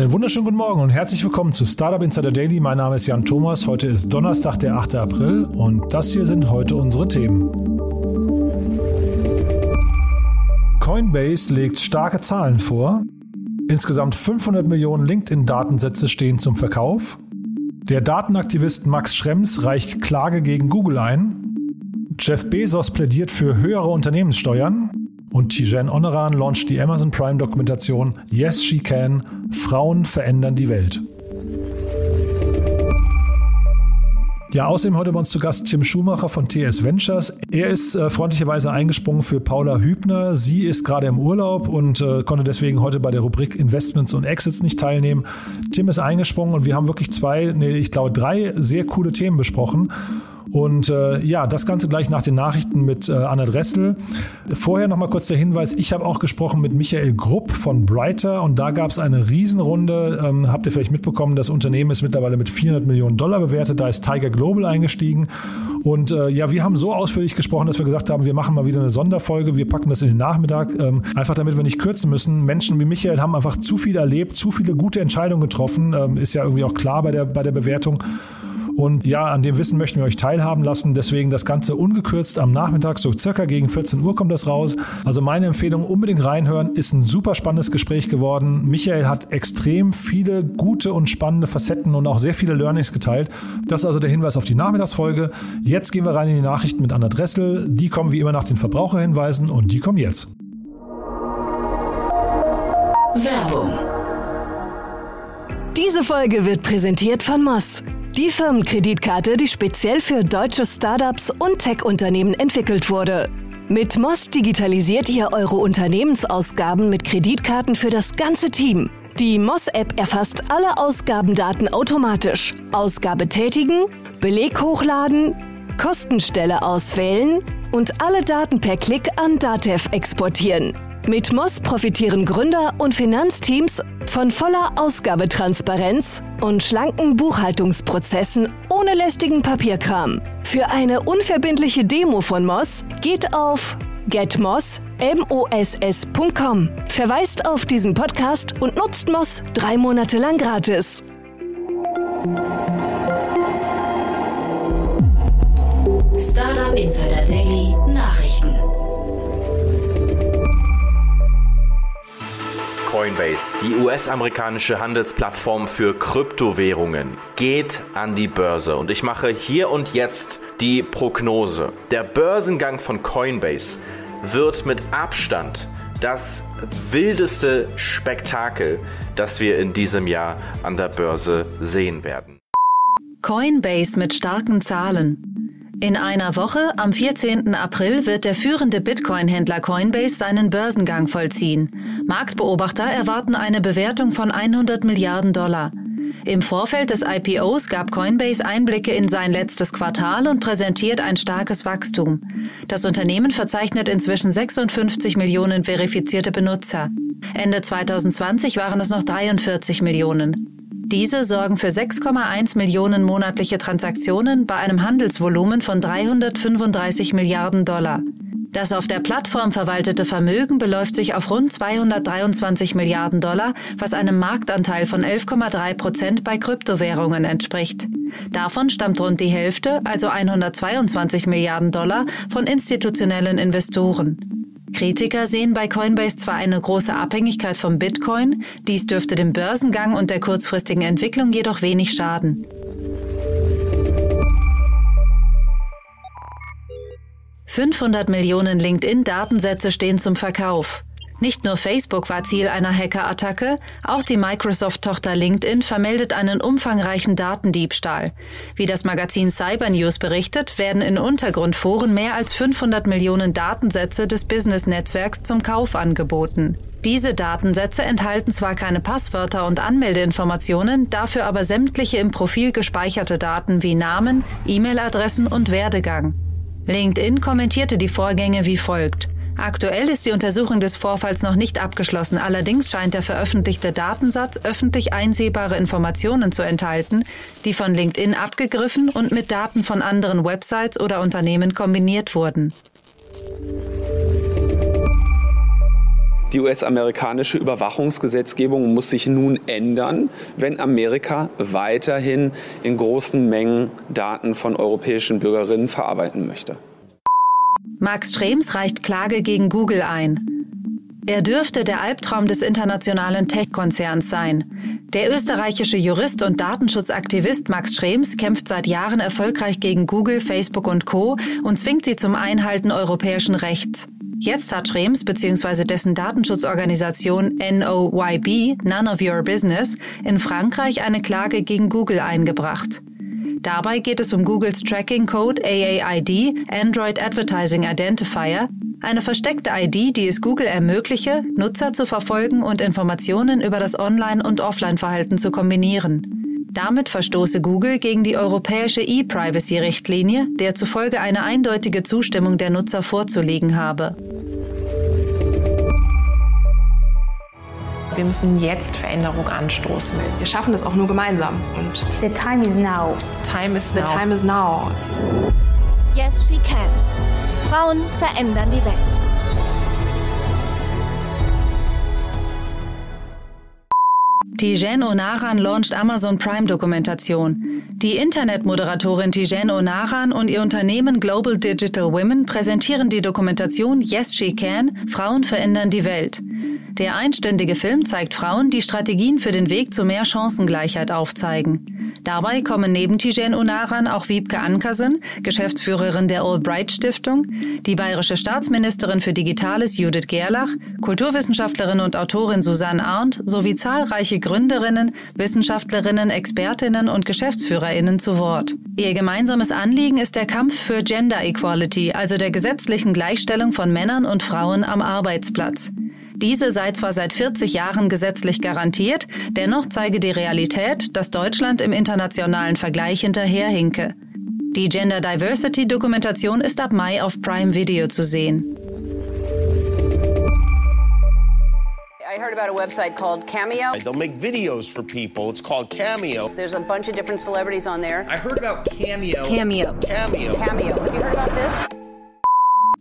Einen wunderschönen guten Morgen und herzlich willkommen zu Startup Insider Daily. Mein Name ist Jan Thomas. Heute ist Donnerstag, der 8. April und das hier sind heute unsere Themen. Coinbase legt starke Zahlen vor. Insgesamt 500 Millionen LinkedIn-Datensätze stehen zum Verkauf. Der Datenaktivist Max Schrems reicht Klage gegen Google ein. Jeff Bezos plädiert für höhere Unternehmenssteuern. Und Tijen Oneran launcht die Amazon Prime Dokumentation Yes She Can Frauen verändern die Welt. Ja, außerdem heute bei uns zu Gast Tim Schumacher von TS Ventures. Er ist äh, freundlicherweise eingesprungen für Paula Hübner. Sie ist gerade im Urlaub und äh, konnte deswegen heute bei der Rubrik Investments und Exits nicht teilnehmen. Tim ist eingesprungen und wir haben wirklich zwei, nee, ich glaube drei sehr coole Themen besprochen. Und äh, ja, das Ganze gleich nach den Nachrichten mit äh, Anna Dressel. Vorher noch mal kurz der Hinweis, ich habe auch gesprochen mit Michael Grupp von Brighter und da gab es eine Riesenrunde. Ähm, habt ihr vielleicht mitbekommen, das Unternehmen ist mittlerweile mit 400 Millionen Dollar bewertet. Da ist Tiger Global eingestiegen. Und äh, ja, wir haben so ausführlich gesprochen, dass wir gesagt haben, wir machen mal wieder eine Sonderfolge. Wir packen das in den Nachmittag, ähm, einfach damit wir nicht kürzen müssen. Menschen wie Michael haben einfach zu viel erlebt, zu viele gute Entscheidungen getroffen. Ähm, ist ja irgendwie auch klar bei der, bei der Bewertung. Und ja, an dem Wissen möchten wir euch teilhaben lassen. Deswegen das Ganze ungekürzt am Nachmittag, so circa gegen 14 Uhr kommt das raus. Also meine Empfehlung, unbedingt reinhören. Ist ein super spannendes Gespräch geworden. Michael hat extrem viele gute und spannende Facetten und auch sehr viele Learnings geteilt. Das ist also der Hinweis auf die Nachmittagsfolge. Jetzt gehen wir rein in die Nachrichten mit Anna Dressel. Die kommen wie immer nach den Verbraucherhinweisen und die kommen jetzt. Werbung. Diese Folge wird präsentiert von Moss. Die Firmenkreditkarte, die speziell für deutsche Startups und Tech-Unternehmen entwickelt wurde. Mit Moss digitalisiert ihr eure Unternehmensausgaben mit Kreditkarten für das ganze Team. Die Moss-App erfasst alle Ausgabendaten automatisch. Ausgabe tätigen, Beleg hochladen, Kostenstelle auswählen und alle Daten per Klick an Datev exportieren. Mit Moss profitieren Gründer und Finanzteams von voller Ausgabetransparenz und schlanken Buchhaltungsprozessen ohne lästigen Papierkram. Für eine unverbindliche Demo von Moss geht auf getmoss.com. Verweist auf diesen Podcast und nutzt Moss drei Monate lang gratis. Startup Insider Daily Nachrichten. Coinbase, die US-amerikanische Handelsplattform für Kryptowährungen, geht an die Börse. Und ich mache hier und jetzt die Prognose. Der Börsengang von Coinbase wird mit Abstand das wildeste Spektakel, das wir in diesem Jahr an der Börse sehen werden. Coinbase mit starken Zahlen. In einer Woche, am 14. April, wird der führende Bitcoin-Händler Coinbase seinen Börsengang vollziehen. Marktbeobachter erwarten eine Bewertung von 100 Milliarden Dollar. Im Vorfeld des IPOs gab Coinbase Einblicke in sein letztes Quartal und präsentiert ein starkes Wachstum. Das Unternehmen verzeichnet inzwischen 56 Millionen verifizierte Benutzer. Ende 2020 waren es noch 43 Millionen. Diese sorgen für 6,1 Millionen monatliche Transaktionen bei einem Handelsvolumen von 335 Milliarden Dollar. Das auf der Plattform verwaltete Vermögen beläuft sich auf rund 223 Milliarden Dollar, was einem Marktanteil von 11,3 Prozent bei Kryptowährungen entspricht. Davon stammt rund die Hälfte, also 122 Milliarden Dollar, von institutionellen Investoren. Kritiker sehen bei Coinbase zwar eine große Abhängigkeit vom Bitcoin, dies dürfte dem Börsengang und der kurzfristigen Entwicklung jedoch wenig schaden. »500 Millionen LinkedIn-Datensätze stehen zum Verkauf. Nicht nur Facebook war Ziel einer Hackerattacke, auch die Microsoft-Tochter LinkedIn vermeldet einen umfangreichen Datendiebstahl. Wie das Magazin Cyber News berichtet, werden in Untergrundforen mehr als 500 Millionen Datensätze des Business-Netzwerks zum Kauf angeboten. Diese Datensätze enthalten zwar keine Passwörter und Anmeldeinformationen, dafür aber sämtliche im Profil gespeicherte Daten wie Namen, E-Mail-Adressen und Werdegang. LinkedIn kommentierte die Vorgänge wie folgt. Aktuell ist die Untersuchung des Vorfalls noch nicht abgeschlossen. Allerdings scheint der veröffentlichte Datensatz öffentlich einsehbare Informationen zu enthalten, die von LinkedIn abgegriffen und mit Daten von anderen Websites oder Unternehmen kombiniert wurden. Die US-amerikanische Überwachungsgesetzgebung muss sich nun ändern, wenn Amerika weiterhin in großen Mengen Daten von europäischen Bürgerinnen verarbeiten möchte. Max Schrems reicht Klage gegen Google ein. Er dürfte der Albtraum des internationalen Tech-Konzerns sein. Der österreichische Jurist und Datenschutzaktivist Max Schrems kämpft seit Jahren erfolgreich gegen Google, Facebook und Co. und zwingt sie zum Einhalten europäischen Rechts. Jetzt hat Schrems bzw. dessen Datenschutzorganisation NOYB, None of Your Business, in Frankreich eine Klage gegen Google eingebracht. Dabei geht es um Googles Tracking Code AAID, Android Advertising Identifier, eine versteckte ID, die es Google ermögliche, Nutzer zu verfolgen und Informationen über das Online- und Offline-Verhalten zu kombinieren. Damit verstoße Google gegen die europäische E-Privacy-Richtlinie, der zufolge eine eindeutige Zustimmung der Nutzer vorzulegen habe. Wir müssen jetzt Veränderung anstoßen. Wir schaffen das auch nur gemeinsam. Und The time is now. Time is the now. time is now. Yes, she can. Frauen verändern die Welt. Tijen Onaran launcht Amazon Prime Dokumentation. Die Internetmoderatorin Tijen Onaran und ihr Unternehmen Global Digital Women präsentieren die Dokumentation Yes She Can, Frauen verändern die Welt. Der einstündige Film zeigt Frauen, die Strategien für den Weg zu mehr Chancengleichheit aufzeigen. Dabei kommen neben Tijen Onaran auch Wiebke Ankersen, Geschäftsführerin der Albright Stiftung, die bayerische Staatsministerin für Digitales Judith Gerlach, Kulturwissenschaftlerin und Autorin Susanne Arndt sowie zahlreiche Gründerinnen, Wissenschaftlerinnen, Expertinnen und Geschäftsführerinnen zu Wort. Ihr gemeinsames Anliegen ist der Kampf für Gender Equality, also der gesetzlichen Gleichstellung von Männern und Frauen am Arbeitsplatz. Diese sei zwar seit 40 Jahren gesetzlich garantiert, dennoch zeige die Realität, dass Deutschland im internationalen Vergleich hinterherhinke. Die Gender Diversity Dokumentation ist ab Mai auf Prime Video zu sehen. Heard about a website called Cameo. They'll make videos for people. It's called Cameo. There's a bunch of different celebrities on there. I heard about Cameo. Cameo. Cameo. Cameo. Have you heard about this?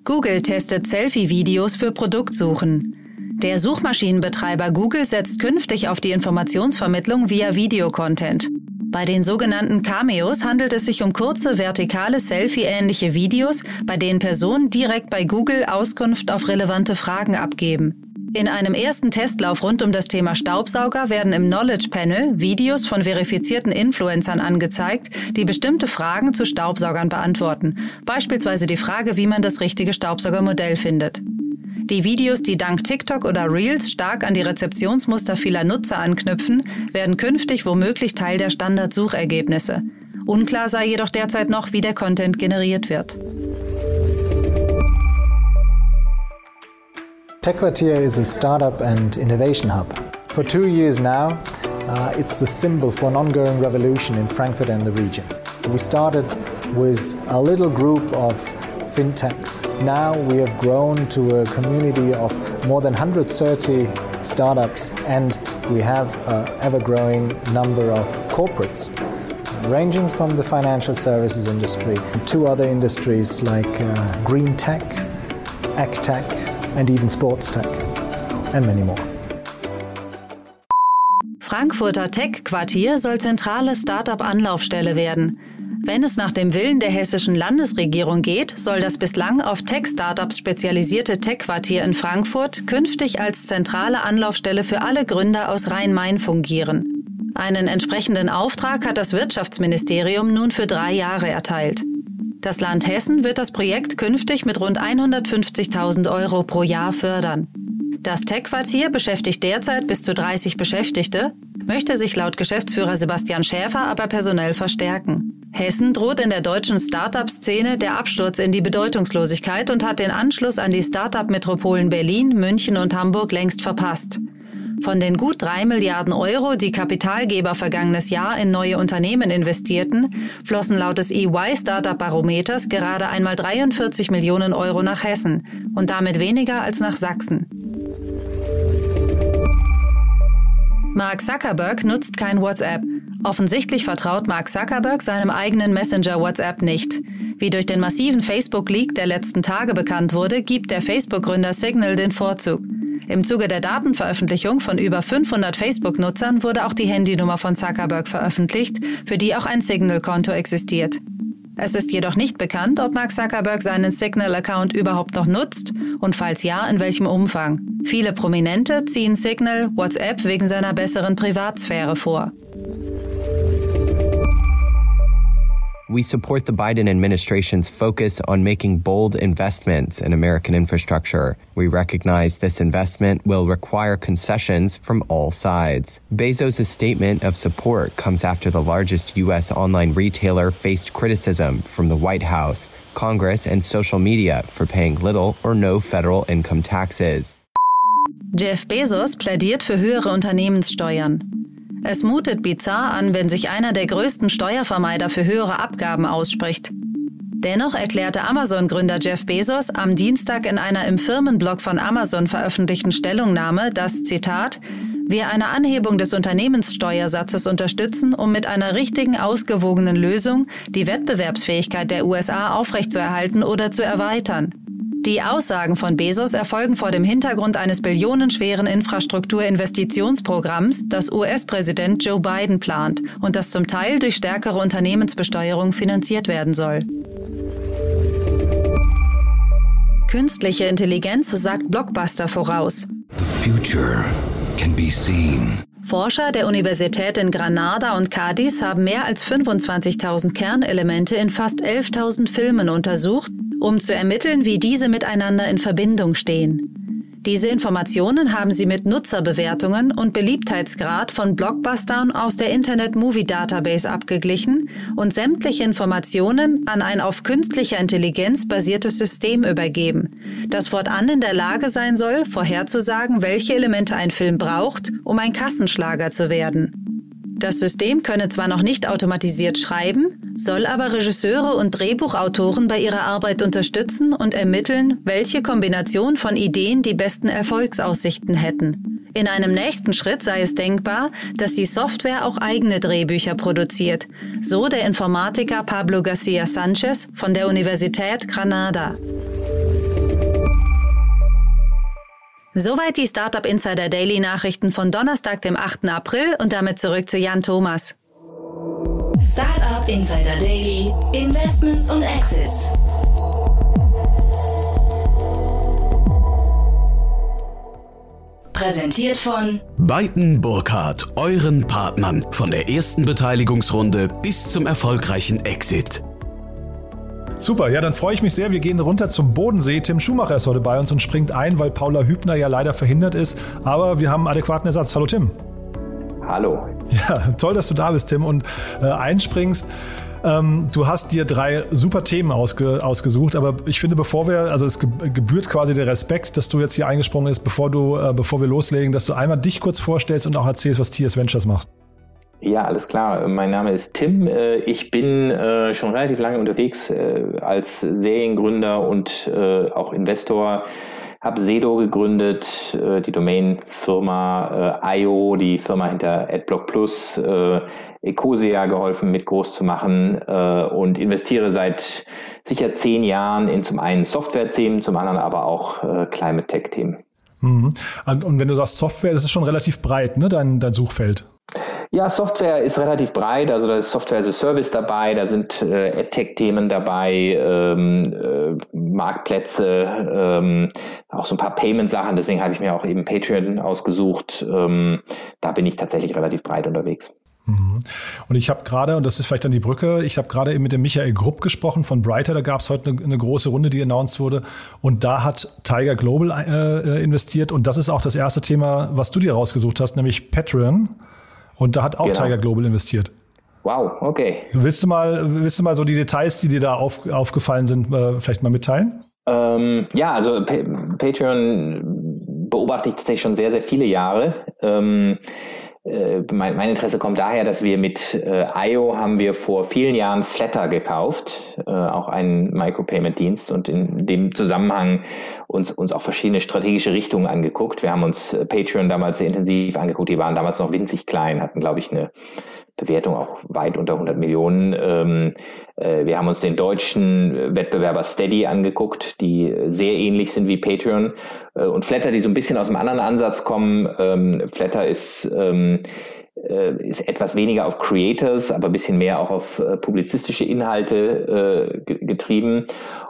Google testet Selfie-Videos für Produktsuchen. Der Suchmaschinenbetreiber Google setzt künftig auf die Informationsvermittlung via Videocontent. Bei den sogenannten Cameos handelt es sich um kurze, vertikale, Selfie-ähnliche Videos, bei denen Personen direkt bei Google Auskunft auf relevante Fragen abgeben. In einem ersten Testlauf rund um das Thema Staubsauger werden im Knowledge Panel Videos von verifizierten Influencern angezeigt, die bestimmte Fragen zu Staubsaugern beantworten, beispielsweise die Frage, wie man das richtige Staubsaugermodell findet. Die Videos, die dank TikTok oder Reels stark an die Rezeptionsmuster vieler Nutzer anknüpfen, werden künftig womöglich Teil der Standardsuchergebnisse. Unklar sei jedoch derzeit noch, wie der Content generiert wird. TechQuartier is a startup and innovation hub. For two years now, uh, it's the symbol for an ongoing revolution in Frankfurt and the region. We started with a little group of fintechs. Now we have grown to a community of more than 130 startups, and we have an ever growing number of corporates, ranging from the financial services industry to other industries like uh, green tech, ag tech, and even sports tech, and many more. Frankfurter Tech-Quartier soll zentrale Startup-Anlaufstelle werden. Wenn es nach dem Willen der hessischen Landesregierung geht, soll das bislang auf Tech-Startups spezialisierte Tech-Quartier in Frankfurt künftig als zentrale Anlaufstelle für alle Gründer aus Rhein-Main fungieren. Einen entsprechenden Auftrag hat das Wirtschaftsministerium nun für drei Jahre erteilt. Das Land Hessen wird das Projekt künftig mit rund 150.000 Euro pro Jahr fördern. Das Tech-Quartier beschäftigt derzeit bis zu 30 Beschäftigte, möchte sich laut Geschäftsführer Sebastian Schäfer aber personell verstärken. Hessen droht in der deutschen Start-up-Szene der Absturz in die Bedeutungslosigkeit und hat den Anschluss an die Start-up-Metropolen Berlin, München und Hamburg längst verpasst. Von den gut drei Milliarden Euro, die Kapitalgeber vergangenes Jahr in neue Unternehmen investierten, flossen laut des EY Startup Barometers gerade einmal 43 Millionen Euro nach Hessen und damit weniger als nach Sachsen. Mark Zuckerberg nutzt kein WhatsApp. Offensichtlich vertraut Mark Zuckerberg seinem eigenen Messenger WhatsApp nicht. Wie durch den massiven Facebook-Leak der letzten Tage bekannt wurde, gibt der Facebook-Gründer Signal den Vorzug. Im Zuge der Datenveröffentlichung von über 500 Facebook-Nutzern wurde auch die Handynummer von Zuckerberg veröffentlicht, für die auch ein Signal-Konto existiert. Es ist jedoch nicht bekannt, ob Mark Zuckerberg seinen Signal-Account überhaupt noch nutzt und falls ja, in welchem Umfang. Viele Prominente ziehen Signal, WhatsApp wegen seiner besseren Privatsphäre vor. We support the Biden administration's focus on making bold investments in American infrastructure. We recognize this investment will require concessions from all sides. Bezos' statement of support comes after the largest U.S. online retailer faced criticism from the White House, Congress, and social media for paying little or no federal income taxes. Jeff Bezos plädiert für höhere Unternehmenssteuern. Es mutet bizarr an, wenn sich einer der größten Steuervermeider für höhere Abgaben ausspricht. Dennoch erklärte Amazon-Gründer Jeff Bezos am Dienstag in einer im Firmenblog von Amazon veröffentlichten Stellungnahme, dass, Zitat, wir eine Anhebung des Unternehmenssteuersatzes unterstützen, um mit einer richtigen, ausgewogenen Lösung die Wettbewerbsfähigkeit der USA aufrechtzuerhalten oder zu erweitern. Die Aussagen von Bezos erfolgen vor dem Hintergrund eines billionenschweren Infrastrukturinvestitionsprogramms, das US-Präsident Joe Biden plant und das zum Teil durch stärkere Unternehmensbesteuerung finanziert werden soll. Künstliche Intelligenz sagt Blockbuster voraus. Forscher der Universität in Granada und Cadiz haben mehr als 25.000 Kernelemente in fast 11.000 Filmen untersucht um zu ermitteln, wie diese miteinander in Verbindung stehen. Diese Informationen haben sie mit Nutzerbewertungen und Beliebtheitsgrad von Blockbustern aus der Internet Movie Database abgeglichen und sämtliche Informationen an ein auf künstlicher Intelligenz basiertes System übergeben, das fortan in der Lage sein soll, vorherzusagen, welche Elemente ein Film braucht, um ein Kassenschlager zu werden. Das System könne zwar noch nicht automatisiert schreiben, soll aber Regisseure und Drehbuchautoren bei ihrer Arbeit unterstützen und ermitteln, welche Kombination von Ideen die besten Erfolgsaussichten hätten. In einem nächsten Schritt sei es denkbar, dass die Software auch eigene Drehbücher produziert, so der Informatiker Pablo Garcia Sanchez von der Universität Granada. Soweit die Startup Insider Daily Nachrichten von Donnerstag, dem 8. April und damit zurück zu Jan Thomas. Startup Insider Daily, Investments und Exits. Präsentiert von Beiten Burkhardt, euren Partnern von der ersten Beteiligungsrunde bis zum erfolgreichen Exit. Super, ja, dann freue ich mich sehr. Wir gehen runter zum Bodensee. Tim Schumacher ist heute bei uns und springt ein, weil Paula Hübner ja leider verhindert ist. Aber wir haben einen adäquaten Ersatz. Hallo Tim. Hallo. Ja, toll, dass du da bist, Tim, und äh, einspringst. Ähm, du hast dir drei super Themen ausge, ausgesucht, aber ich finde, bevor wir, also es gebührt quasi der Respekt, dass du jetzt hier eingesprungen bist, bevor du, äh, bevor wir loslegen, dass du einmal dich kurz vorstellst und auch erzählst, was TS Ventures macht. Ja, alles klar. Mein Name ist Tim. Äh, ich bin äh, schon relativ lange unterwegs äh, als Seriengründer und auch Investor. Habe Sedo gegründet, die Domain-Firma IO, die Firma hinter AdBlock Plus, Ecosia geholfen mit groß zu machen und investiere seit sicher zehn Jahren in zum einen Software-Themen, zum anderen aber auch Climate Tech-Themen. Mhm. Und wenn du sagst Software, das ist schon relativ breit, ne, dein, dein Suchfeld. Ja, Software ist relativ breit, also da ist Software as a Service dabei, da sind äh, AdTech-Themen dabei, ähm, äh, Marktplätze, ähm, auch so ein paar Payment-Sachen, deswegen habe ich mir auch eben Patreon ausgesucht. Ähm, da bin ich tatsächlich relativ breit unterwegs. Mhm. Und ich habe gerade, und das ist vielleicht dann die Brücke, ich habe gerade eben mit dem Michael Grupp gesprochen von Brighter, da gab es heute eine, eine, große Runde, die announced wurde. Und da hat Tiger Global äh, äh, investiert. Und das ist auch das erste Thema, was du dir rausgesucht hast, nämlich Patreon. Und da hat auch genau. Tiger Global investiert. Wow, okay. Willst du mal, willst du mal so die Details, die dir da auf, aufgefallen sind, äh, vielleicht mal mitteilen? Ähm, ja, also pa Patreon beobachte ich tatsächlich schon sehr, sehr viele Jahre. Ähm, äh, mein, mein, Interesse kommt daher, dass wir mit äh, IO haben wir vor vielen Jahren Flatter gekauft, äh, auch einen Micropayment-Dienst und in dem Zusammenhang uns, uns auch verschiedene strategische Richtungen angeguckt. Wir haben uns äh, Patreon damals sehr intensiv angeguckt, die waren damals noch winzig klein, hatten glaube ich eine Bewertung auch weit unter 100 Millionen. Ähm, äh, wir haben uns den deutschen Wettbewerber Steady angeguckt, die sehr ähnlich sind wie Patreon. Äh, und Flatter, die so ein bisschen aus einem anderen Ansatz kommen. Ähm, Flatter ist, ähm, äh, ist etwas weniger auf Creators, aber ein bisschen mehr auch auf publizistische Inhalte getrieben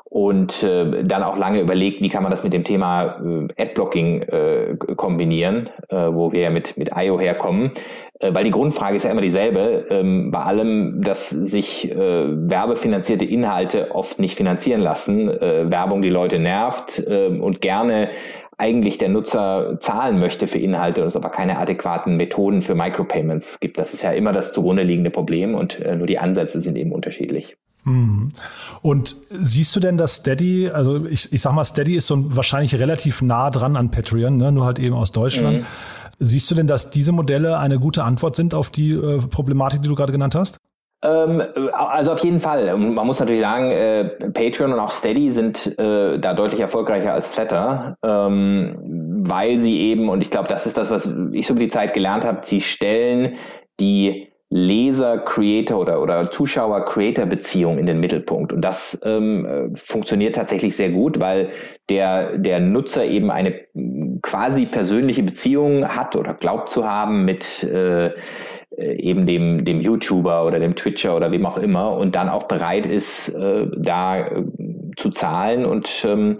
und äh, dann auch lange überlegt, wie kann man das mit dem Thema äh, Adblocking äh, kombinieren, äh, wo wir ja mit, mit IO herkommen. Äh, weil die Grundfrage ist ja immer dieselbe, ähm, bei allem, dass sich äh, werbefinanzierte Inhalte oft nicht finanzieren lassen, äh, Werbung die Leute nervt äh, und gerne eigentlich der Nutzer zahlen möchte für Inhalte und es aber keine adäquaten Methoden für Micropayments gibt. Das ist ja immer das zugrunde liegende Problem und äh, nur die Ansätze sind eben unterschiedlich. Mhm. Und siehst du denn, dass Steady, also ich, ich sag mal, Steady ist so wahrscheinlich relativ nah dran an Patreon, ne? nur halt eben aus Deutschland. Mhm. Siehst du denn, dass diese Modelle eine gute Antwort sind auf die äh, Problematik, die du gerade genannt hast? Ähm, also auf jeden Fall. Man muss natürlich sagen, äh, Patreon und auch Steady sind äh, da deutlich erfolgreicher als Flatter, ähm, weil sie eben, und ich glaube, das ist das, was ich so über die Zeit gelernt habe, sie stellen die Leser-Creator oder, oder Zuschauer-Creator-Beziehung in den Mittelpunkt. Und das ähm, funktioniert tatsächlich sehr gut, weil der, der Nutzer eben eine quasi persönliche Beziehung hat oder glaubt zu haben mit äh, eben dem, dem YouTuber oder dem Twitcher oder wem auch immer und dann auch bereit ist, äh, da äh, zu zahlen und ähm,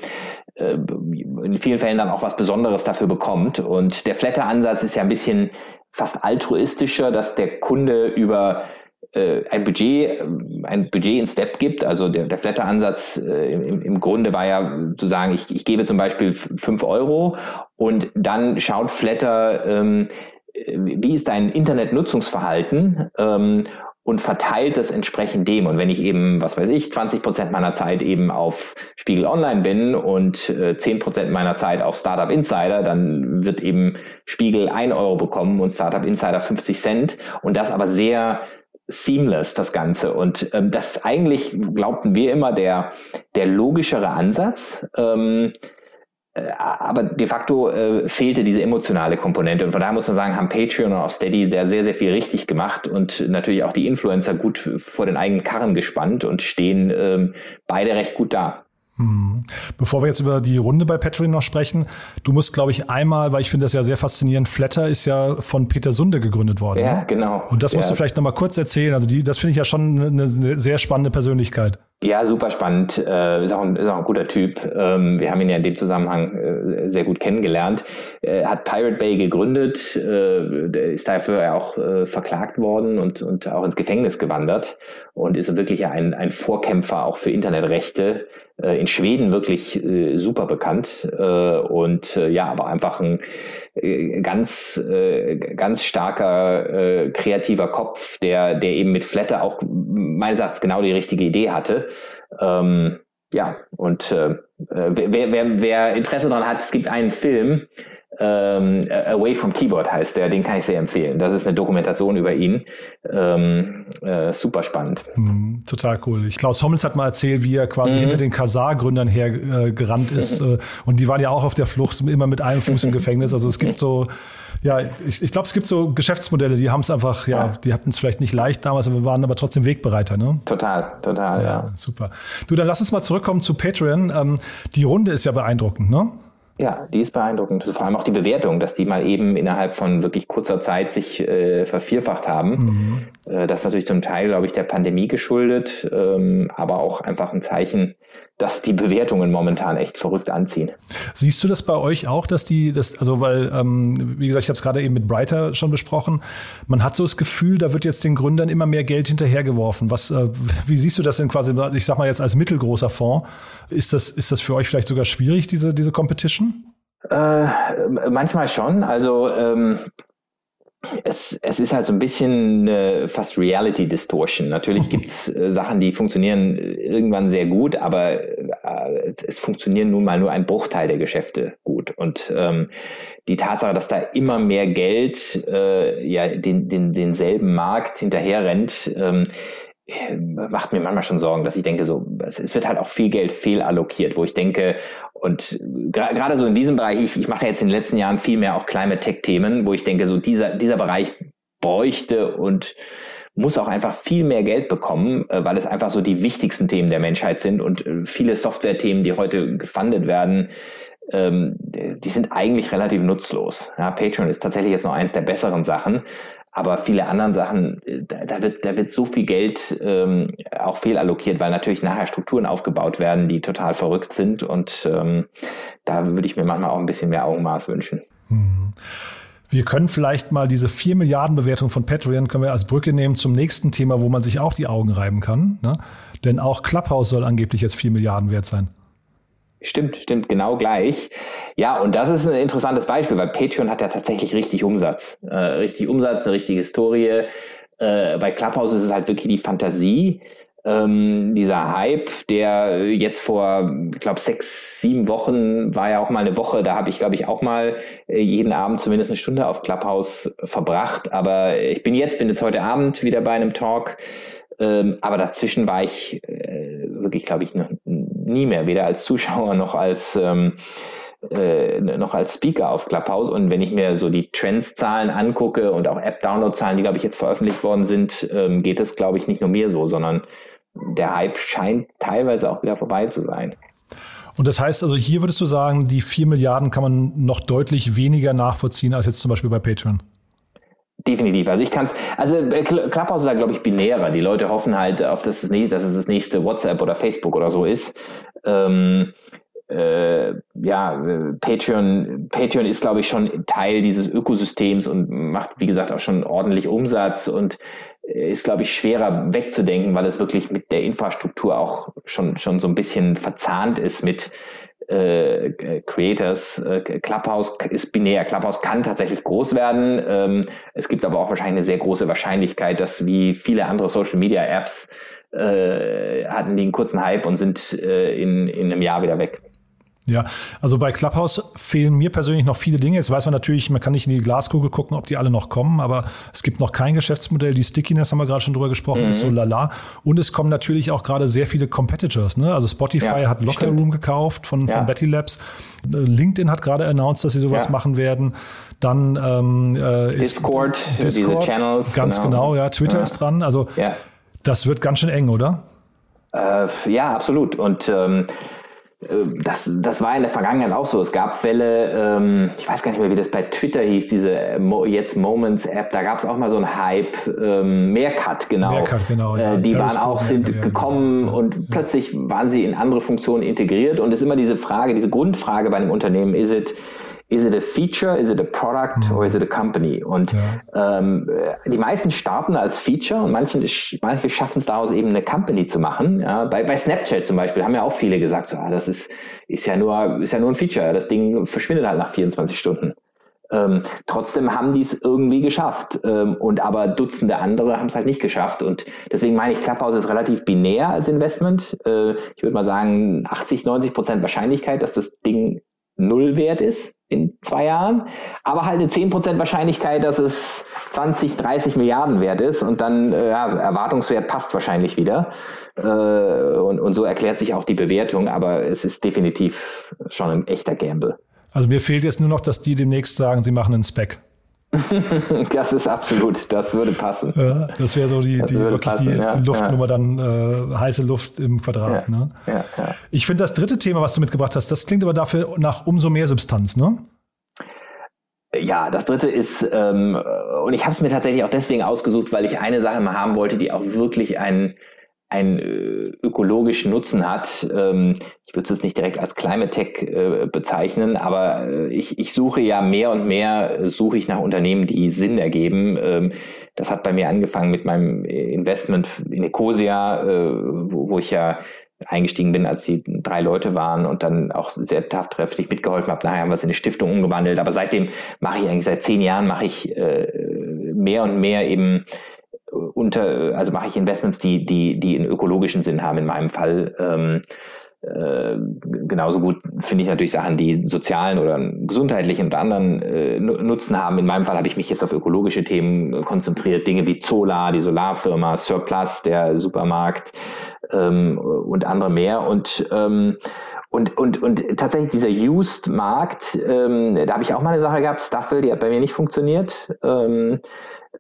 äh, in vielen Fällen dann auch was Besonderes dafür bekommt. Und der Flatter-Ansatz ist ja ein bisschen fast altruistischer, dass der Kunde über äh, ein Budget, ein Budget ins Web gibt. Also der, der Flatter-Ansatz äh, im, im Grunde war ja zu sagen, ich, ich gebe zum Beispiel fünf Euro und dann schaut Flatter, ähm, wie ist dein Internetnutzungsverhalten ähm, und verteilt das entsprechend dem. Und wenn ich eben, was weiß ich, 20 Prozent meiner Zeit eben auf Spiegel Online bin und äh, 10 Prozent meiner Zeit auf Startup Insider, dann wird eben Spiegel 1 Euro bekommen und Startup Insider 50 Cent. Und das aber sehr seamless, das Ganze. Und ähm, das ist eigentlich, glaubten wir immer, der, der logischere Ansatz. Ähm, äh, aber de facto äh, fehlte diese emotionale Komponente. Und von daher muss man sagen, haben Patreon und auch Steady sehr, sehr, sehr viel richtig gemacht und natürlich auch die Influencer gut vor den eigenen Karren gespannt und stehen ähm, beide recht gut da. Hm. Bevor wir jetzt über die Runde bei Patreon noch sprechen, du musst, glaube ich, einmal, weil ich finde das ja sehr faszinierend, Flatter ist ja von Peter Sunde gegründet worden. Ja, ne? genau. Und das ja. musst du vielleicht nochmal kurz erzählen. Also die, das finde ich ja schon eine, eine sehr spannende Persönlichkeit. Ja, super spannend. Äh, ist, auch ein, ist auch ein guter Typ. Ähm, wir haben ihn ja in dem Zusammenhang äh, sehr gut kennengelernt. Äh, hat Pirate Bay gegründet, äh, ist dafür auch äh, verklagt worden und, und auch ins Gefängnis gewandert und ist wirklich ein, ein Vorkämpfer auch für Internetrechte äh, in Schweden wirklich super bekannt und ja, aber einfach ein ganz, ganz starker kreativer Kopf, der, der eben mit Flatter auch meines Erachtens genau die richtige Idee hatte. Ähm, ja, und äh, wer, wer, wer Interesse daran hat, es gibt einen Film, ähm, Away from Keyboard heißt der, den kann ich sehr empfehlen. Das ist eine Dokumentation über ihn. Ähm, äh, super spannend. Hm, total cool. Ich, Klaus Hommels hat mal erzählt, wie er quasi mhm. hinter den Kasar-Gründern hergerannt äh, ist. Mhm. und die waren ja auch auf der Flucht, immer mit einem Fuß im Gefängnis. Also es gibt so, ja, ich, ich glaube, es gibt so Geschäftsmodelle, die haben es einfach, ja, ja. die hatten es vielleicht nicht leicht damals, aber waren aber trotzdem Wegbereiter, ne? Total, total, ja. ja. Super. Du, dann lass uns mal zurückkommen zu Patreon. Ähm, die Runde ist ja beeindruckend, ne? Ja, die ist beeindruckend. Vor allem auch die Bewertung, dass die mal eben innerhalb von wirklich kurzer Zeit sich äh, vervierfacht haben. Mhm. Äh, das ist natürlich zum Teil, glaube ich, der Pandemie geschuldet, ähm, aber auch einfach ein Zeichen, dass die Bewertungen momentan echt verrückt anziehen. Siehst du das bei euch auch, dass die, das, also weil, ähm, wie gesagt, ich habe es gerade eben mit Brighter schon besprochen, man hat so das Gefühl, da wird jetzt den Gründern immer mehr Geld hinterhergeworfen. Was, äh, wie siehst du das denn quasi, ich sag mal jetzt als mittelgroßer Fonds? Ist das, ist das für euch vielleicht sogar schwierig, diese, diese Competition? Äh, manchmal schon. Also ähm, es, es ist halt so ein bisschen äh, fast Reality Distortion. Natürlich gibt's äh, Sachen, die funktionieren irgendwann sehr gut, aber äh, es, es funktionieren nun mal nur ein Bruchteil der Geschäfte gut. Und ähm, die Tatsache, dass da immer mehr Geld äh, ja den, den, denselben Markt hinterherrennt, ähm, macht mir manchmal schon Sorgen, dass ich denke, so, es, wird halt auch viel Geld fehlallokiert, wo ich denke, und gerade so in diesem Bereich, ich, ich mache jetzt in den letzten Jahren viel mehr auch Climate Tech Themen, wo ich denke, so dieser, dieser Bereich bräuchte und muss auch einfach viel mehr Geld bekommen, äh, weil es einfach so die wichtigsten Themen der Menschheit sind und äh, viele Software-Themen, die heute gefundet werden, ähm, die sind eigentlich relativ nutzlos. Ja, Patreon ist tatsächlich jetzt noch eins der besseren Sachen, aber viele anderen Sachen, äh, da, da, wird, da wird so viel Geld ähm, auch fehlallokiert, weil natürlich nachher Strukturen aufgebaut werden, die total verrückt sind. Und ähm, da würde ich mir manchmal auch ein bisschen mehr Augenmaß wünschen. Hm. Wir können vielleicht mal diese 4 Milliarden Bewertung von Patreon können wir als Brücke nehmen zum nächsten Thema, wo man sich auch die Augen reiben kann. Ne? Denn auch Clubhouse soll angeblich jetzt 4 Milliarden wert sein. Stimmt, stimmt, genau gleich. Ja, und das ist ein interessantes Beispiel, weil Patreon hat ja tatsächlich richtig Umsatz. Äh, richtig Umsatz, eine richtige Historie. Äh, bei Clubhouse ist es halt wirklich die Fantasie. Ähm, dieser Hype, der jetzt vor, ich glaube, sechs, sieben Wochen war ja auch mal eine Woche, da habe ich, glaube ich, auch mal äh, jeden Abend zumindest eine Stunde auf Clubhouse verbracht. Aber ich bin jetzt, bin jetzt heute Abend wieder bei einem Talk. Ähm, aber dazwischen war ich äh, wirklich, glaube ich, noch nie mehr, weder als Zuschauer noch als ähm, äh, noch als Speaker auf Clubhouse. Und wenn ich mir so die Trends-Zahlen angucke und auch App-Download-Zahlen, die, glaube ich, jetzt veröffentlicht worden sind, ähm, geht es, glaube ich, nicht nur mir so, sondern der Hype scheint teilweise auch wieder vorbei zu sein. Und das heißt also, hier würdest du sagen, die 4 Milliarden kann man noch deutlich weniger nachvollziehen als jetzt zum Beispiel bei Patreon? Definitiv. Also ich kann es, also äh, Clubhouse ist da, glaube ich, binärer. Die Leute hoffen halt auf, dass es, nicht, dass es das nächste WhatsApp oder Facebook oder so ist. Ähm, äh, ja, Patreon, Patreon ist, glaube ich, schon Teil dieses Ökosystems und macht, wie gesagt, auch schon ordentlich Umsatz und äh, ist, glaube ich, schwerer wegzudenken, weil es wirklich mit der Infrastruktur auch schon, schon so ein bisschen verzahnt ist mit, äh, Creators. Äh, Clubhouse ist binär. Clubhouse kann tatsächlich groß werden. Ähm, es gibt aber auch wahrscheinlich eine sehr große Wahrscheinlichkeit, dass wie viele andere Social Media Apps äh, hatten die einen kurzen Hype und sind äh, in, in einem Jahr wieder weg. Ja, also bei Clubhouse fehlen mir persönlich noch viele Dinge. Jetzt weiß man natürlich, man kann nicht in die Glaskugel gucken, ob die alle noch kommen, aber es gibt noch kein Geschäftsmodell. Die Stickiness haben wir gerade schon drüber gesprochen, mhm. ist so lala. Und es kommen natürlich auch gerade sehr viele Competitors. Ne? Also Spotify ja, hat Locker stimmt. Room gekauft von, ja. von Betty Labs. LinkedIn hat gerade announced, dass sie sowas ja. machen werden. Dann ähm, äh, Discord, Discord, diese Channels. Ganz genau, genau ja. Twitter ist dran. Also das wird ganz schön eng, oder? Äh, ja, absolut. Und ähm, äh, das, das war in der Vergangenheit auch so. Es gab Fälle, ähm, ich weiß gar nicht mehr, wie das bei Twitter hieß, diese äh, Mo jetzt Moments App, da gab es auch mal so einen Hype, ähm, Meerkat, genau. Meerkat, genau ja. äh, die Paris waren auch, sind ja, gekommen ja. und plötzlich waren sie in andere Funktionen integriert und es ist immer diese Frage, diese Grundfrage bei einem Unternehmen, ist es is it a feature, is it a product mhm. or is it a company? Und ja. ähm, die meisten starten als Feature und manche, manche schaffen es daraus eben eine Company zu machen. Ja, bei, bei Snapchat zum Beispiel haben ja auch viele gesagt, so, ah, das ist, ist, ja nur, ist ja nur ein Feature, das Ding verschwindet halt nach 24 Stunden. Ähm, trotzdem haben die es irgendwie geschafft. Ähm, und aber Dutzende andere haben es halt nicht geschafft. Und deswegen meine ich, Clubhouse ist relativ binär als Investment. Äh, ich würde mal sagen, 80, 90 Prozent Wahrscheinlichkeit, dass das Ding null wert ist in zwei Jahren, aber halt eine 10% Wahrscheinlichkeit, dass es 20, 30 Milliarden wert ist und dann äh, Erwartungswert passt wahrscheinlich wieder. Äh, und, und so erklärt sich auch die Bewertung, aber es ist definitiv schon ein echter Gamble. Also mir fehlt jetzt nur noch, dass die demnächst sagen, sie machen einen Spec. das ist absolut, das würde passen. Ja, das wäre so die, die wirklich passen, die, ja, Luftnummer ja. dann äh, heiße Luft im Quadrat. Ne? Ich finde das dritte Thema, was du mitgebracht hast, das klingt aber dafür nach umso mehr Substanz, ne? Ja, das dritte ist, ähm, und ich habe es mir tatsächlich auch deswegen ausgesucht, weil ich eine Sache mal haben wollte, die auch wirklich einen einen äh, ökologischen Nutzen hat. Ähm, ich würde es nicht direkt als Climate Tech äh, bezeichnen, aber äh, ich, ich suche ja mehr und mehr, suche ich nach Unternehmen, die Sinn ergeben. Ähm, das hat bei mir angefangen mit meinem Investment in Ecosia, wo, ich ja eingestiegen bin, als die drei Leute waren und dann auch sehr tatkräftig mitgeholfen habe. Nachher haben wir es in eine Stiftung umgewandelt. Aber seitdem mache ich eigentlich seit zehn Jahren mache ich mehr und mehr eben unter, also mache ich Investments, die, die, die einen ökologischen Sinn haben in meinem Fall. Ähm, äh, genauso gut finde ich natürlich Sachen, die sozialen oder gesundheitlichen und anderen äh, Nutzen haben. In meinem Fall habe ich mich jetzt auf ökologische Themen konzentriert, Dinge wie Zola, die Solarfirma, Surplus, der Supermarkt ähm, und andere mehr. Und ähm, und, und, und tatsächlich dieser Used-Markt, ähm, da habe ich auch mal eine Sache gehabt, Staffel, die hat bei mir nicht funktioniert. Ähm,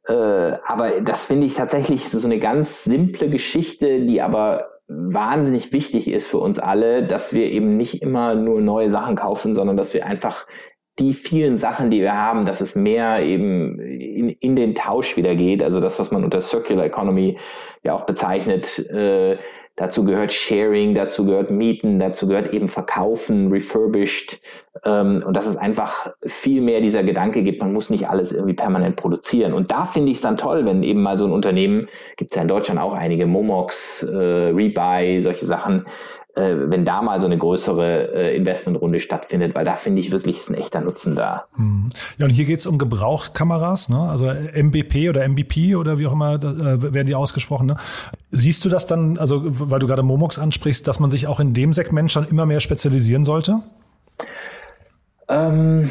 Äh, aber das finde ich tatsächlich so eine ganz simple Geschichte, die aber wahnsinnig wichtig ist für uns alle, dass wir eben nicht immer nur neue Sachen kaufen, sondern dass wir einfach die vielen Sachen, die wir haben, dass es mehr eben in, in den Tausch wieder geht. Also das, was man unter Circular Economy ja auch bezeichnet, äh, Dazu gehört Sharing, dazu gehört Mieten, dazu gehört eben Verkaufen, refurbished. Ähm, und dass es einfach viel mehr dieser Gedanke gibt, man muss nicht alles irgendwie permanent produzieren. Und da finde ich es dann toll, wenn eben mal so ein Unternehmen, gibt es ja in Deutschland auch einige, Momox, äh, Rebuy, solche Sachen, äh, wenn da mal so eine größere äh, Investmentrunde stattfindet, weil da finde ich wirklich ist ein echter Nutzen da. Hm. Ja, und hier geht es um Gebrauchtkameras, ne? also MBP oder MBP oder wie auch immer äh, werden die ausgesprochen. Ne? Siehst du das dann, also weil du gerade Momox ansprichst, dass man sich auch in dem Segment schon immer mehr spezialisieren sollte? Ähm,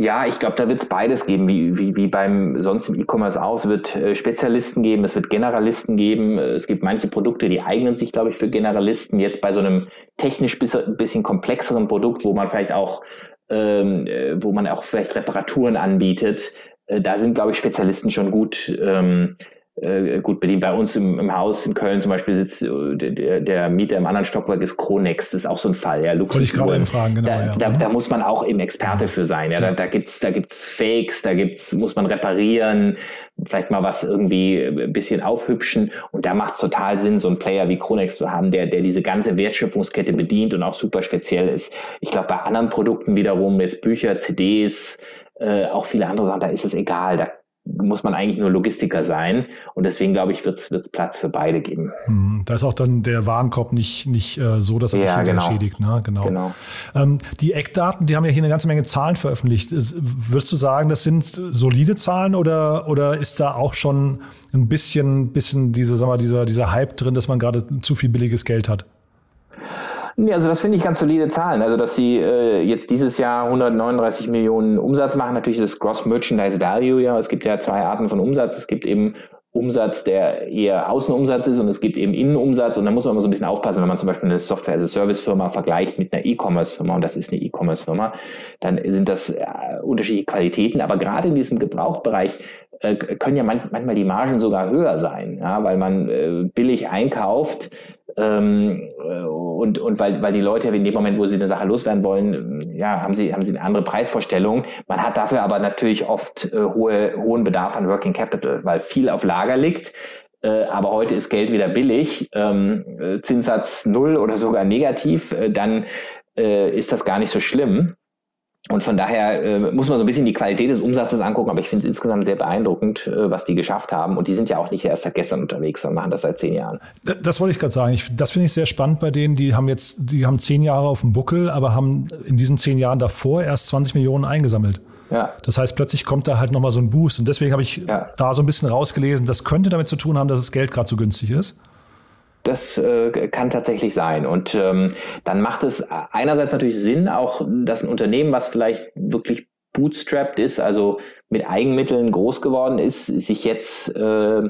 ja, ich glaube, da wird es beides geben, wie, wie, wie beim sonst im E-Commerce auch. Es wird äh, Spezialisten geben, es wird Generalisten geben. Äh, es gibt manche Produkte, die eignen sich, glaube ich, für Generalisten. Jetzt bei so einem technisch ein bisschen komplexeren Produkt, wo man vielleicht auch, ähm, äh, wo man auch vielleicht Reparaturen anbietet, äh, da sind, glaube ich, Spezialisten schon gut. Ähm, äh, gut bedient. Bei uns im, im, Haus in Köln zum Beispiel sitzt äh, der, der, Mieter im anderen Stockwerk ist Kronex. Das ist auch so ein Fall. Ja, Luxus Wollte ich gerade fragen, genau. Da, ja. da, da, muss man auch eben Experte für sein. Ja, da, da gibt's da gibt's Fakes, da gibt's muss man reparieren, vielleicht mal was irgendwie ein bisschen aufhübschen. Und da macht es total Sinn, so einen Player wie Kronex zu haben, der, der diese ganze Wertschöpfungskette bedient und auch super speziell ist. Ich glaube, bei anderen Produkten wiederum, jetzt Bücher, CDs, äh, auch viele andere Sachen, da ist es egal. Da muss man eigentlich nur Logistiker sein. Und deswegen glaube ich, wird es Platz für beide geben. Hm, da ist auch dann der Warenkorb nicht, nicht äh, so, dass er ja, genau. entschädigt. Ne? Genau. genau. Ähm, die Eckdaten, die haben ja hier eine ganze Menge Zahlen veröffentlicht. Ist, würdest du sagen, das sind solide Zahlen oder, oder ist da auch schon ein bisschen, bisschen diese, sag mal, dieser, dieser Hype drin, dass man gerade zu viel billiges Geld hat? Nee, also das finde ich ganz solide Zahlen. Also dass sie äh, jetzt dieses Jahr 139 Millionen Umsatz machen, natürlich das Gross Merchandise Value, ja. Es gibt ja zwei Arten von Umsatz. Es gibt eben Umsatz, der eher Außenumsatz ist und es gibt eben Innenumsatz und da muss man immer so ein bisschen aufpassen, wenn man zum Beispiel eine Software-as-a-Service-Firma vergleicht mit einer E-Commerce-Firma und das ist eine E-Commerce-Firma, dann sind das äh, unterschiedliche Qualitäten, aber gerade in diesem Gebrauchtbereich können ja man, manchmal die Margen sogar höher sein, ja, weil man äh, billig einkauft ähm, äh, und, und weil, weil die Leute in dem Moment, wo sie eine Sache loswerden wollen, ja, haben sie, haben sie eine andere Preisvorstellung. Man hat dafür aber natürlich oft äh, hohe, hohen Bedarf an Working Capital, weil viel auf Lager liegt. Äh, aber heute ist Geld wieder billig, ähm, äh, Zinssatz null oder sogar negativ, äh, dann äh, ist das gar nicht so schlimm. Und von daher äh, muss man so ein bisschen die Qualität des Umsatzes angucken, aber ich finde es insgesamt sehr beeindruckend, äh, was die geschafft haben. Und die sind ja auch nicht erst seit gestern unterwegs, sondern machen das seit zehn Jahren. Das, das wollte ich gerade sagen. Ich, das finde ich sehr spannend bei denen. Die haben jetzt, die haben zehn Jahre auf dem Buckel, aber haben in diesen zehn Jahren davor erst 20 Millionen eingesammelt. Ja. Das heißt, plötzlich kommt da halt nochmal so ein Boost. Und deswegen habe ich ja. da so ein bisschen rausgelesen, das könnte damit zu tun haben, dass das Geld gerade so günstig ist. Das äh, kann tatsächlich sein. Und ähm, dann macht es einerseits natürlich Sinn, auch dass ein Unternehmen, was vielleicht wirklich bootstrapped ist, also mit Eigenmitteln groß geworden ist, sich jetzt äh,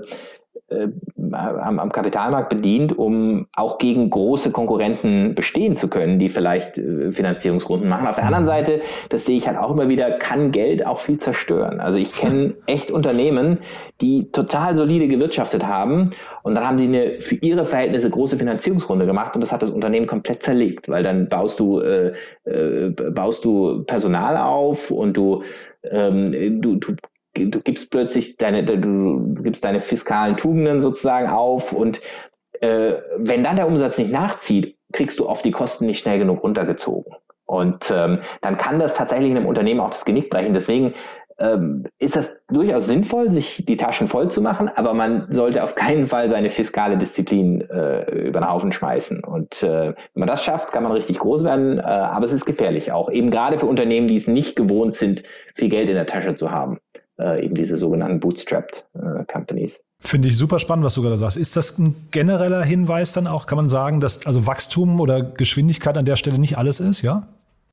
am, am, Kapitalmarkt bedient, um auch gegen große Konkurrenten bestehen zu können, die vielleicht äh, Finanzierungsrunden machen. Auf der anderen Seite, das sehe ich halt auch immer wieder, kann Geld auch viel zerstören. Also ich kenne echt Unternehmen, die total solide gewirtschaftet haben und dann haben die eine für ihre Verhältnisse große Finanzierungsrunde gemacht und das hat das Unternehmen komplett zerlegt, weil dann baust du äh, äh, baust du Personal auf und du ähm, du, du du gibst plötzlich deine, du gibst deine fiskalen Tugenden sozusagen auf und äh, wenn dann der Umsatz nicht nachzieht, kriegst du oft die Kosten nicht schnell genug runtergezogen. Und ähm, dann kann das tatsächlich einem Unternehmen auch das Genick brechen. Deswegen ähm, ist das durchaus sinnvoll, sich die Taschen voll zu machen, aber man sollte auf keinen Fall seine fiskale Disziplin äh, über den Haufen schmeißen. Und äh, wenn man das schafft, kann man richtig groß werden, äh, aber es ist gefährlich auch. Eben gerade für Unternehmen, die es nicht gewohnt sind, viel Geld in der Tasche zu haben äh, eben diese sogenannten Bootstrapped äh, Companies. Finde ich super spannend, was du gerade sagst. Ist das ein genereller Hinweis dann auch? Kann man sagen, dass also Wachstum oder Geschwindigkeit an der Stelle nicht alles ist, ja?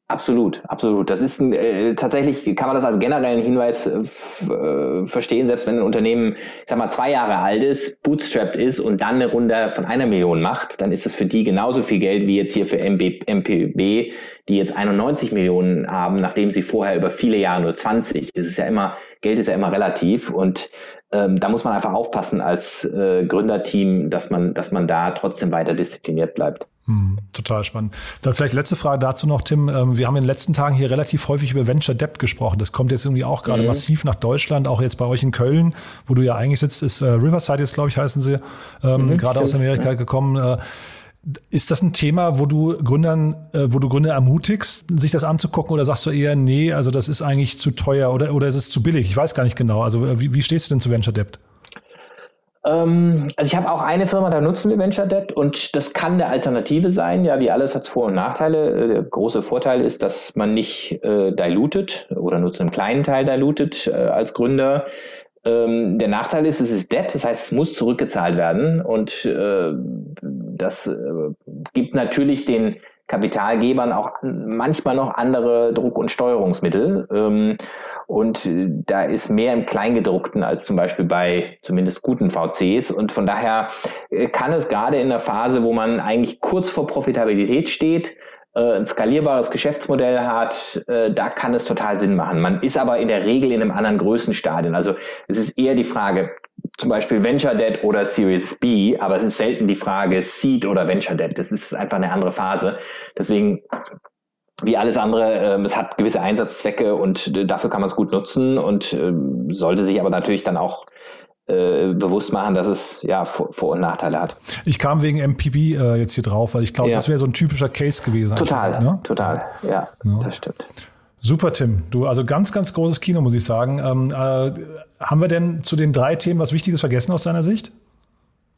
Absolut, absolut. Das ist ein, äh, tatsächlich kann man das als generellen Hinweis äh, äh, verstehen, selbst wenn ein Unternehmen, ich sag mal, zwei Jahre alt ist, bootstrapped ist und dann eine Runde von einer Million macht, dann ist das für die genauso viel Geld wie jetzt hier für MB, MPB, die jetzt 91 Millionen haben, nachdem sie vorher über viele Jahre nur 20. Das ist ja immer, Geld ist ja immer relativ und ähm, da muss man einfach aufpassen als äh, Gründerteam, dass man, dass man da trotzdem weiter diszipliniert bleibt. Hm, total spannend. Dann vielleicht letzte Frage dazu noch, Tim. Ähm, wir haben in den letzten Tagen hier relativ häufig über Venture Debt gesprochen. Das kommt jetzt irgendwie auch gerade mhm. massiv nach Deutschland, auch jetzt bei euch in Köln, wo du ja eigentlich sitzt, ist äh, Riverside jetzt, glaube ich, heißen sie, ähm, mhm, gerade aus Amerika ja. gekommen. Äh, ist das ein Thema, wo du Gründern, äh, wo du Gründer ermutigst, sich das anzugucken oder sagst du eher, nee, also das ist eigentlich zu teuer oder, oder ist es zu billig? Ich weiß gar nicht genau. Also wie, wie stehst du denn zu Venture Debt? Ähm, also ich habe auch eine Firma, da nutzen wir Venture Debt und das kann eine Alternative sein. Ja, wie alles hat es Vor- und Nachteile. Äh, der große Vorteil ist, dass man nicht äh, dilutet oder nur zu einem kleinen Teil dilutet äh, als Gründer. Ähm, der Nachteil ist, es ist Debt, das heißt, es muss zurückgezahlt werden und äh, das äh, gibt natürlich den Kapitalgebern auch manchmal noch andere Druck- und Steuerungsmittel. Ähm, und äh, da ist mehr im Kleingedruckten als zum Beispiel bei zumindest guten VCs. Und von daher äh, kann es gerade in der Phase, wo man eigentlich kurz vor Profitabilität steht, äh, ein skalierbares Geschäftsmodell hat, da kann es total Sinn machen. Man ist aber in der Regel in einem anderen Größenstadion. Also es ist eher die Frage, zum Beispiel Venture Debt oder Series B, aber es ist selten die Frage Seed oder Venture Debt. Das ist einfach eine andere Phase. Deswegen wie alles andere, äh, es hat gewisse Einsatzzwecke und äh, dafür kann man es gut nutzen und äh, sollte sich aber natürlich dann auch äh, bewusst machen, dass es ja Vor-, und Nachteile hat. Ich kam wegen MPB äh, jetzt hier drauf, weil ich glaube, ja. das wäre so ein typischer Case gewesen. Total, ne? total, ja, ja, das stimmt. Super, Tim. Du, also ganz, ganz großes Kino, muss ich sagen. Ähm, äh, haben wir denn zu den drei Themen was Wichtiges vergessen aus deiner Sicht?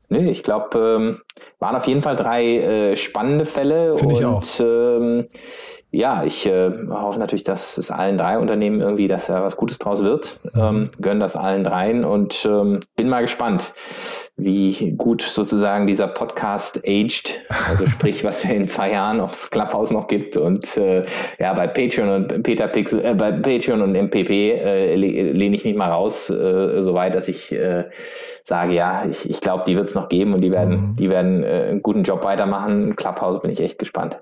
Nee, ich glaube, ähm, waren auf jeden Fall drei äh, spannende Fälle. Finde ich auch. Ähm, ja, ich äh, hoffe natürlich, dass es allen drei Unternehmen irgendwie, dass da was Gutes draus wird. Ähm, gönn das allen dreien und ähm, bin mal gespannt, wie gut sozusagen dieser Podcast aged. Also sprich, was wir in zwei Jahren, ob es Clubhouse noch gibt und äh, ja, bei Patreon und Peter Pixel, äh, bei Patreon und MPP äh, lehne ich mich mal raus, äh, soweit, dass ich äh, sage, ja, ich, ich glaube, die wird es noch geben und die werden, mhm. die werden äh, einen guten Job weitermachen. Clubhouse bin ich echt gespannt.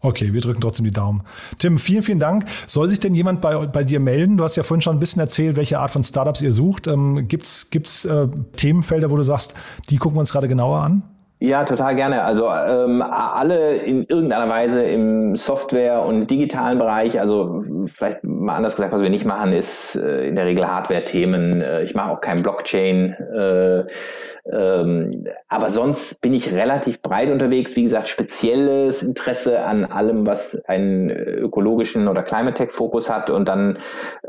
Okay, wir drücken trotzdem die Daumen. Tim, vielen, vielen Dank. Soll sich denn jemand bei, bei dir melden? Du hast ja vorhin schon ein bisschen erzählt, welche Art von Startups ihr sucht. Ähm, gibt's gibt's äh, Themenfelder, wo du sagst, die gucken wir uns gerade genauer an? Ja, total gerne. Also ähm, alle in irgendeiner Weise im Software- und digitalen Bereich. Also vielleicht mal anders gesagt, was wir nicht machen, ist äh, in der Regel Hardware-Themen. Äh, ich mache auch kein Blockchain. Äh, ähm, aber sonst bin ich relativ breit unterwegs. Wie gesagt, spezielles Interesse an allem, was einen ökologischen oder Climate Tech Fokus hat und dann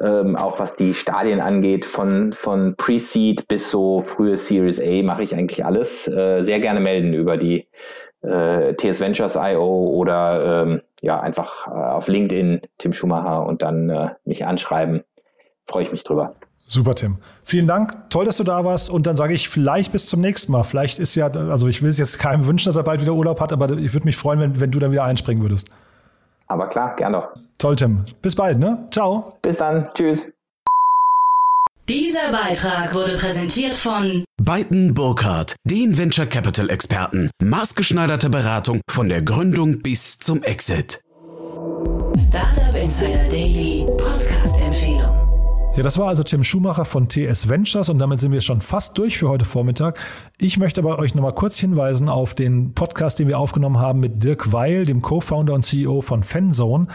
ähm, auch was die Stadien angeht, von, von Pre-Seed bis so frühe Series A mache ich eigentlich alles. Äh, sehr gerne melden über die äh, TS Ventures IO oder ähm, ja einfach äh, auf LinkedIn Tim Schumacher und dann äh, mich anschreiben. Freue ich mich drüber. Super, Tim. Vielen Dank. Toll, dass du da warst. Und dann sage ich vielleicht bis zum nächsten Mal. Vielleicht ist ja, also ich will es jetzt keinem wünschen, dass er bald wieder Urlaub hat, aber ich würde mich freuen, wenn, wenn du dann wieder einspringen würdest. Aber klar, gern doch. Toll, Tim. Bis bald, ne? Ciao. Bis dann. Tschüss. Dieser Beitrag wurde präsentiert von Beiten Burkhardt, den Venture Capital Experten. Maßgeschneiderte Beratung von der Gründung bis zum Exit. Startup Insider Daily Podcast Empfehlung. Ja, das war also Tim Schumacher von TS Ventures und damit sind wir schon fast durch für heute Vormittag. Ich möchte aber euch nochmal kurz hinweisen auf den Podcast, den wir aufgenommen haben mit Dirk Weil, dem Co-Founder und CEO von Fanzone.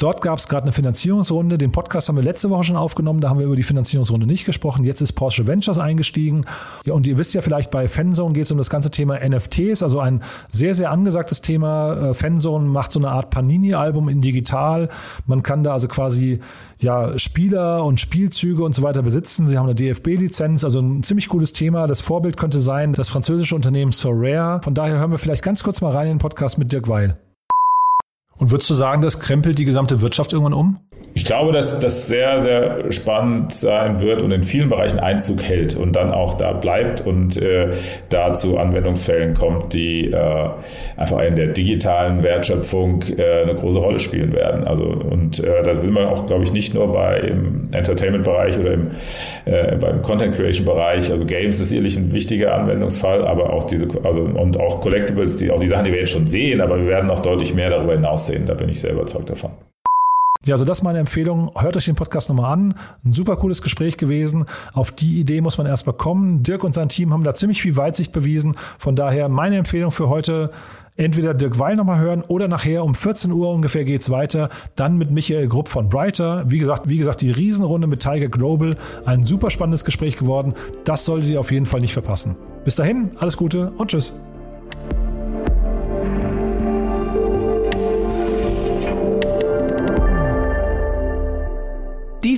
Dort gab es gerade eine Finanzierungsrunde. Den Podcast haben wir letzte Woche schon aufgenommen. Da haben wir über die Finanzierungsrunde nicht gesprochen. Jetzt ist Porsche Ventures eingestiegen. Ja, und ihr wisst ja vielleicht, bei Fanzone geht es um das ganze Thema NFTs, also ein sehr, sehr angesagtes Thema. Äh, Fanzone macht so eine Art Panini-Album in digital. Man kann da also quasi ja, Spieler und Spielzüge und so weiter besitzen. Sie haben eine DFB-Lizenz, also ein ziemlich cooles Thema. Das Vorbild könnte sein das französische Unternehmen Sorare. Von daher hören wir vielleicht ganz kurz mal rein in den Podcast mit Dirk Weil. Und würdest du sagen, das krempelt die gesamte Wirtschaft irgendwann um? ich glaube, dass das sehr, sehr spannend sein wird und in vielen Bereichen Einzug hält und dann auch da bleibt und äh, da zu Anwendungsfällen kommt, die äh, einfach in der digitalen Wertschöpfung äh, eine große Rolle spielen werden. Also und äh, da will man auch, glaube ich, nicht nur bei im Entertainment-Bereich oder im, äh, beim Content-Creation-Bereich. Also Games ist sicherlich ein wichtiger Anwendungsfall, aber auch diese also und auch Collectibles, die auch die Sachen, die wir jetzt schon sehen, aber wir werden noch deutlich mehr darüber hinaus sehen. Da bin ich sehr überzeugt davon. Ja, also das ist meine Empfehlung. Hört euch den Podcast nochmal an. Ein super cooles Gespräch gewesen. Auf die Idee muss man erstmal kommen. Dirk und sein Team haben da ziemlich viel Weitsicht bewiesen. Von daher meine Empfehlung für heute, entweder Dirk Weil nochmal hören oder nachher um 14 Uhr ungefähr geht's weiter. Dann mit Michael Grupp von Brighter. Wie gesagt, wie gesagt, die Riesenrunde mit Tiger Global. Ein super spannendes Gespräch geworden. Das solltet ihr auf jeden Fall nicht verpassen. Bis dahin, alles Gute und tschüss.